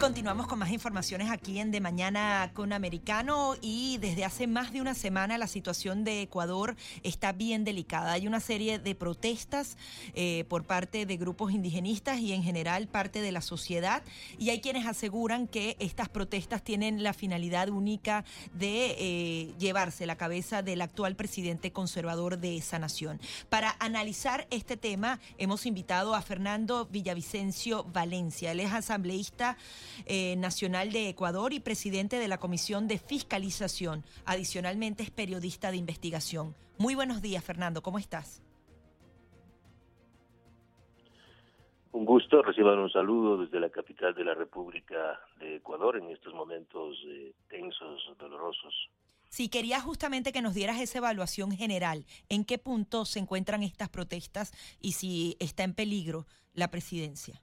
Continuamos con más informaciones aquí en De Mañana con Americano y desde hace más de una semana la situación de Ecuador está bien delicada. Hay una serie de protestas eh, por parte de grupos indigenistas y en general parte de la sociedad y hay quienes aseguran que estas protestas tienen la finalidad única de eh, llevarse la cabeza del actual presidente conservador de esa nación. Para analizar este tema hemos invitado a Fernando Villavicencio Valencia. Él es asambleísta eh, nacional de Ecuador y presidente de la Comisión de Fiscalización. Adicionalmente es periodista de investigación. Muy buenos días, Fernando, ¿cómo estás? Un gusto, reciban un saludo desde la capital de la República de Ecuador en estos momentos eh, tensos, dolorosos. Sí, quería justamente que nos dieras esa evaluación general. ¿En qué punto se encuentran estas protestas y si está en peligro la presidencia?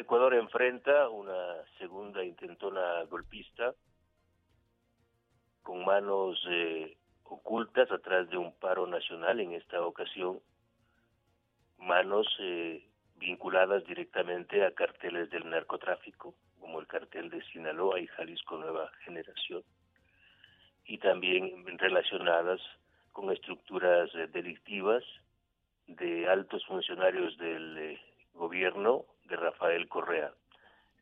Ecuador enfrenta una segunda intentona golpista con manos eh, ocultas atrás de un paro nacional en esta ocasión, manos eh, vinculadas directamente a carteles del narcotráfico, como el cartel de Sinaloa y Jalisco Nueva Generación, y también relacionadas con estructuras eh, delictivas de altos funcionarios del gobierno de Rafael Correa.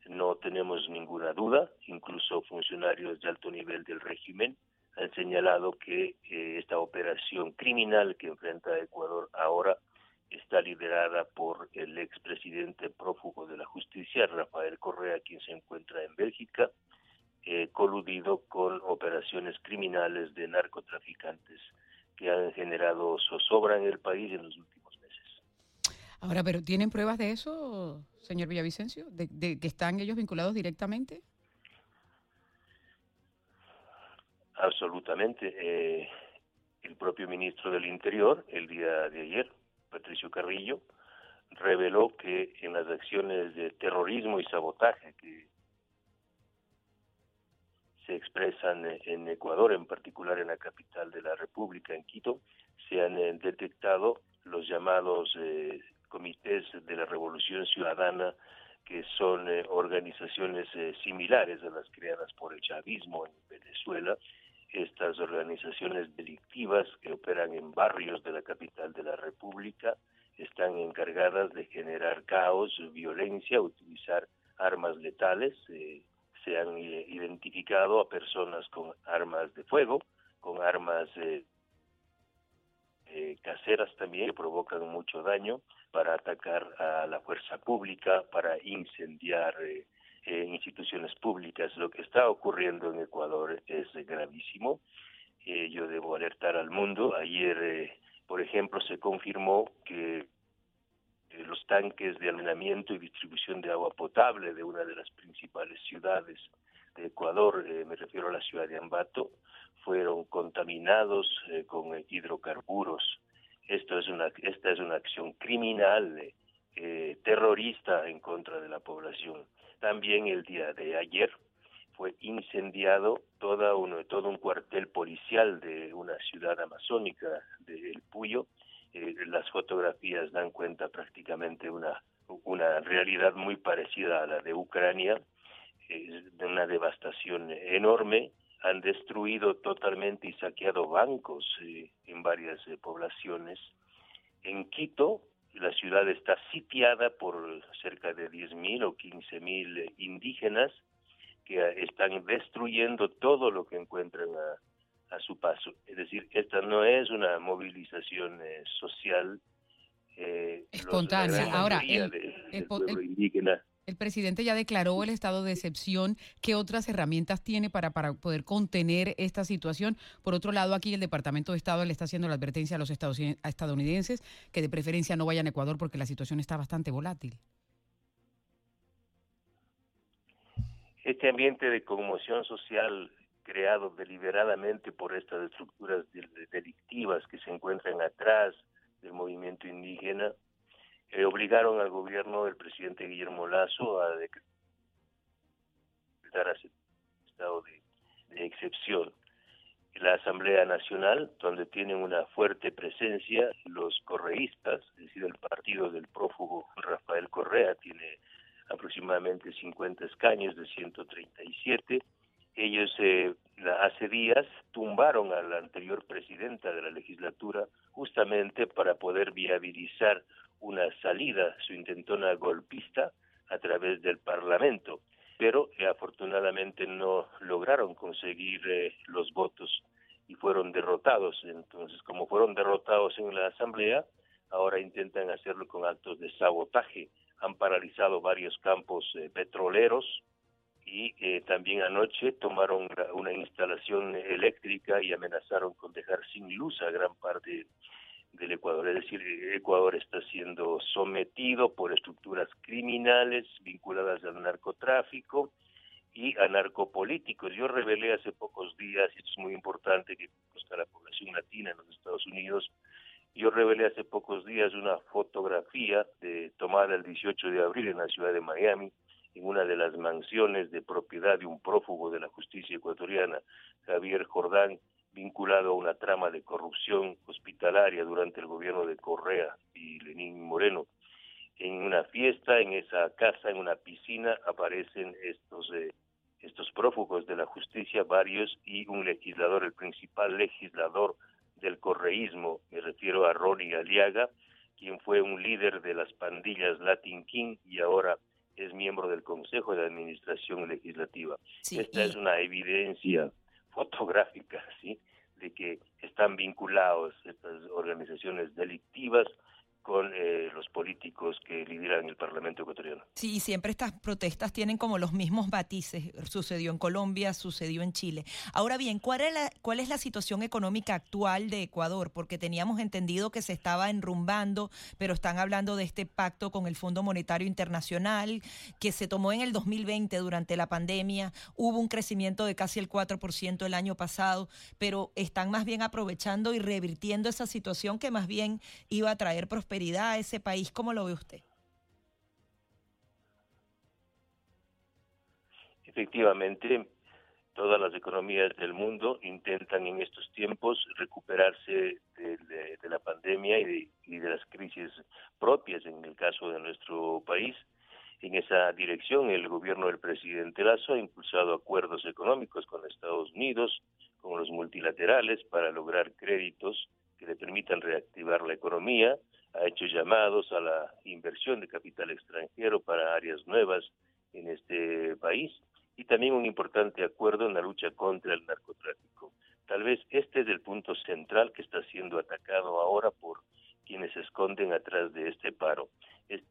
No tenemos ninguna duda, incluso funcionarios de alto nivel del régimen han señalado que eh, esta operación criminal que enfrenta Ecuador ahora está liderada por el expresidente prófugo de la justicia, Rafael Correa, quien se encuentra en Bélgica, eh, coludido con operaciones criminales de narcotraficantes que han generado zozobra en el país en los últimos Ahora, pero ¿tienen pruebas de eso, señor Villavicencio? ¿De, que están ellos vinculados directamente? Absolutamente. Eh, el propio ministro del Interior, el día de ayer, Patricio Carrillo, reveló que en las acciones de terrorismo y sabotaje que se expresan en Ecuador, en particular en la capital de la República, en Quito, se han eh, detectado los llamados eh, comités de la Revolución Ciudadana, que son eh, organizaciones eh, similares a las creadas por el chavismo en Venezuela, estas organizaciones delictivas que operan en barrios de la capital de la República están encargadas de generar caos, violencia, utilizar armas letales. Eh, se han identificado a personas con armas de fuego, con armas caseras también que provocan mucho daño para atacar a la fuerza pública, para incendiar eh, eh, instituciones públicas. Lo que está ocurriendo en Ecuador es gravísimo. Eh, yo debo alertar al mundo. Ayer, por ejemplo, se confirmó que los tanques de almacenamiento y distribución de agua potable de una de las principales ciudades de Ecuador, me refiero a la ciudad de Ambato, fueron contaminados con hidrocarburos una, esta es una acción criminal, eh, terrorista en contra de la población. También el día de ayer fue incendiado toda uno, todo un cuartel policial de una ciudad amazónica del Puyo. Eh, las fotografías dan cuenta prácticamente una, una realidad muy parecida a la de Ucrania, eh, de una devastación enorme han destruido totalmente y saqueado bancos eh, en varias eh, poblaciones. En Quito, la ciudad está sitiada por cerca de 10.000 o 15.000 eh, indígenas que están destruyendo todo lo que encuentran a, a, su paso. Es decir, esta no es una movilización social espontánea. Ahora, el, pueblo indígena el presidente ya declaró el estado de excepción. ¿Qué otras herramientas tiene para, para poder contener esta situación? Por otro lado, aquí el Departamento de Estado le está haciendo la advertencia a los estadounidenses que de preferencia no vayan a Ecuador porque la situación está bastante volátil. Este ambiente de conmoción social creado deliberadamente por estas estructuras delictivas que se encuentran atrás del movimiento indígena eh, obligaron al gobierno del presidente Guillermo Lazo a decretar estado de, de excepción. La Asamblea Nacional, donde tienen una fuerte presencia los correístas, es decir, el partido del prófugo Rafael Correa tiene aproximadamente 50 escaños de 137. Ellos eh, hace días tumbaron a la anterior presidenta de la legislatura justamente para poder viabilizar una salida, su intentona golpista, a través del Parlamento, pero eh, afortunadamente no lograron conseguir eh, los votos y fueron derrotados. Entonces, como fueron derrotados en la Asamblea, ahora intentan hacerlo con actos de sabotaje. Han paralizado varios campos eh, petroleros y eh, también anoche tomaron una instalación eléctrica y amenazaron con dejar sin luz a gran parte del Ecuador. Es decir, Ecuador está siendo sometido por estructuras criminales vinculadas al narcotráfico y a narcopolíticos. Yo revelé hace pocos días, y esto es muy importante que conozca la población latina en los Estados Unidos, yo revelé hace pocos días una fotografía de, tomada el 18 de abril en la ciudad de Miami, en una de las mansiones de propiedad de un prófugo de la justicia ecuatoriana, Javier Jordán, vinculado a una trama de corrupción hospitalaria durante el gobierno de Correa y Lenín Moreno. En una fiesta, en esa casa, en una piscina, aparecen estos eh, estos prófugos de la justicia, varios, y un legislador, el principal legislador del correísmo, me refiero a Ronnie Aliaga, quien fue un líder de las pandillas Latin King y ahora es miembro del Consejo de Administración Legislativa. Esta es una evidencia fotográfica, ¿sí?, de que están vinculados estas organizaciones delictivas con eh, los políticos que lideran el Parlamento ecuatoriano. Sí, siempre estas protestas tienen como los mismos matices. Sucedió en Colombia, sucedió en Chile. Ahora bien, ¿cuál es, la, ¿cuál es la situación económica actual de Ecuador? Porque teníamos entendido que se estaba enrumbando, pero están hablando de este pacto con el Fondo Monetario Internacional que se tomó en el 2020 durante la pandemia. Hubo un crecimiento de casi el 4% el año pasado, pero están más bien aprovechando y revirtiendo esa situación que más bien iba a traer prosperidad a ese país? ¿Cómo lo ve usted? Efectivamente, todas las economías del mundo intentan en estos tiempos recuperarse de, la pandemia y de, y de, las crisis propias en el caso de nuestro país. En esa dirección, el gobierno del presidente Lazo ha impulsado acuerdos económicos con Estados Unidos, con los multilaterales, para lograr créditos que le permitan reactivar la economía, ha hecho llamados a la inversión de capital extranjero para áreas nuevas en este país y también un importante acuerdo en la lucha contra el narcotráfico. Tal vez este es el punto central que está siendo atacado ahora por quienes se esconden atrás de este paro. Este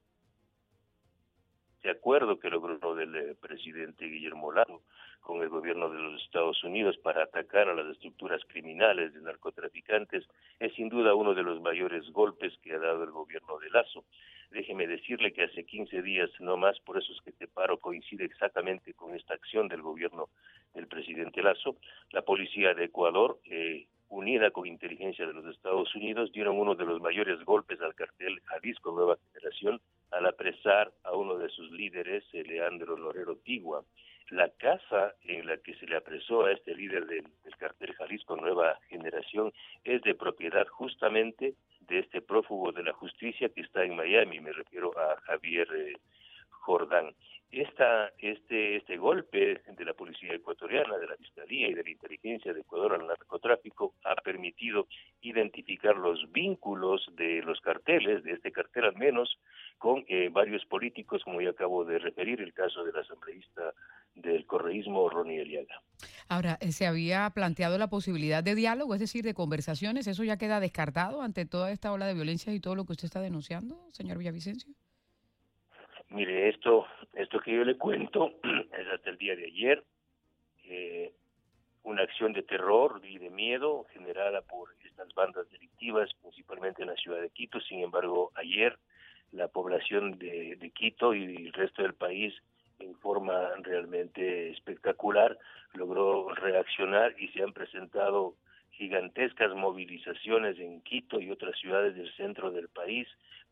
acuerdo que logró el presidente Guillermo Lago con el gobierno de los Estados Unidos para atacar a las estructuras criminales de narcotraficantes es sin duda uno de los mayores golpes que ha dado el gobierno de Lazo. Déjeme decirle que hace 15 días no más, por eso es que este paro coincide exactamente con esta acción del gobierno del presidente Lazo, la policía de Ecuador, eh, unida con inteligencia de los Estados Unidos, dieron uno de los mayores golpes al cartel Jalisco Nueva Generación al apresar a uno de sus líderes, Leandro Lorero Tigua la casa en la que se le apresó a este líder del, cartel Jalisco Nueva Generación es de propiedad justamente de este prófugo de la justicia que está en Miami, me refiero a Javier eh, Jordán. Esta, este, este golpe de la policía ecuatoriana, de la Fiscalía y de la inteligencia de Ecuador al narcotráfico ha permitido identificar los vínculos de los carteles, de este cartel al menos, con eh, varios políticos, como ya acabo de referir, el caso del asambleísta del correísmo, Ronnie Eliaga. Ahora, eh, ¿se había planteado la posibilidad de diálogo, es decir, de conversaciones? ¿Eso ya queda descartado ante toda esta ola de violencia y todo lo que usted está denunciando, señor Villavicencio? Mire, esto, esto que yo le cuento es hasta el día de ayer, eh, una acción de terror y de miedo generada por estas bandas delictivas, principalmente en la ciudad de Quito. Sin embargo, ayer la población de, de Quito y el resto del país en forma realmente espectacular logró reaccionar y se han presentado gigantescas movilizaciones en Quito y otras ciudades del centro del país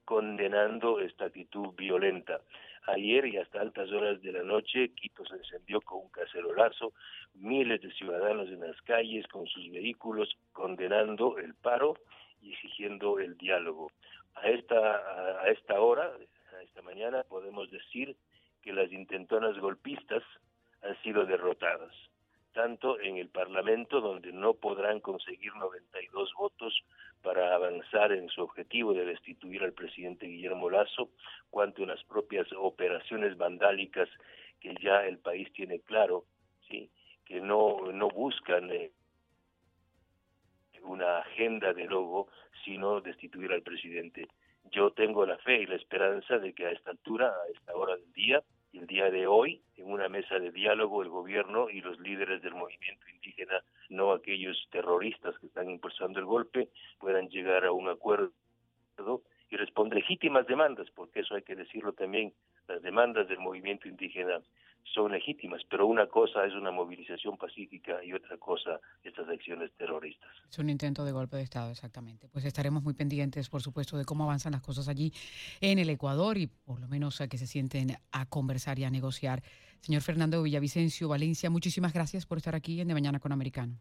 condenando esta actitud violenta. Ayer y hasta altas horas de la noche, Quito se encendió con un cacerolazo, miles de ciudadanos en las calles con sus vehículos condenando el paro y exigiendo el diálogo. A esta, a esta hora, a esta mañana, podemos decir que las intentonas golpistas han sido derrotadas tanto en el Parlamento, donde no podrán conseguir 92 votos para avanzar en su objetivo de destituir al presidente Guillermo Lazo, cuanto en las propias operaciones vandálicas que ya el país tiene claro, sí, que no no buscan eh, una agenda de logo, sino destituir al presidente. Yo tengo la fe y la esperanza de que a esta altura, a esta hora del día, el día de hoy, en una mesa de diálogo, el gobierno y los líderes del movimiento indígena, no aquellos terroristas que están impulsando el golpe, puedan llegar a un acuerdo y responder legítimas demandas, porque eso hay que decirlo también, las demandas del movimiento indígena son legítimas, pero una cosa es una movilización pacífica y otra cosa estas acciones terroristas. Es un intento de golpe de Estado, exactamente. Pues estaremos muy pendientes, por supuesto, de cómo avanzan las cosas allí en el Ecuador y por lo menos a que se sienten a conversar y a negociar. Señor Fernando Villavicencio, Valencia, muchísimas gracias por estar aquí en De Mañana con Americano.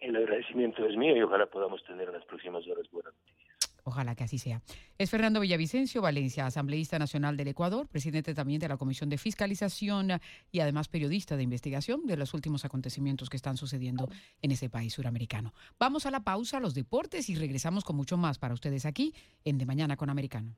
El agradecimiento es mío y ojalá podamos tener en las próximas horas buenas noticias. Ojalá que así sea. Es Fernando Villavicencio Valencia, asambleísta nacional del Ecuador, presidente también de la Comisión de Fiscalización y además periodista de investigación de los últimos acontecimientos que están sucediendo en ese país suramericano. Vamos a la pausa, a los deportes y regresamos con mucho más para ustedes aquí en De Mañana con Americano.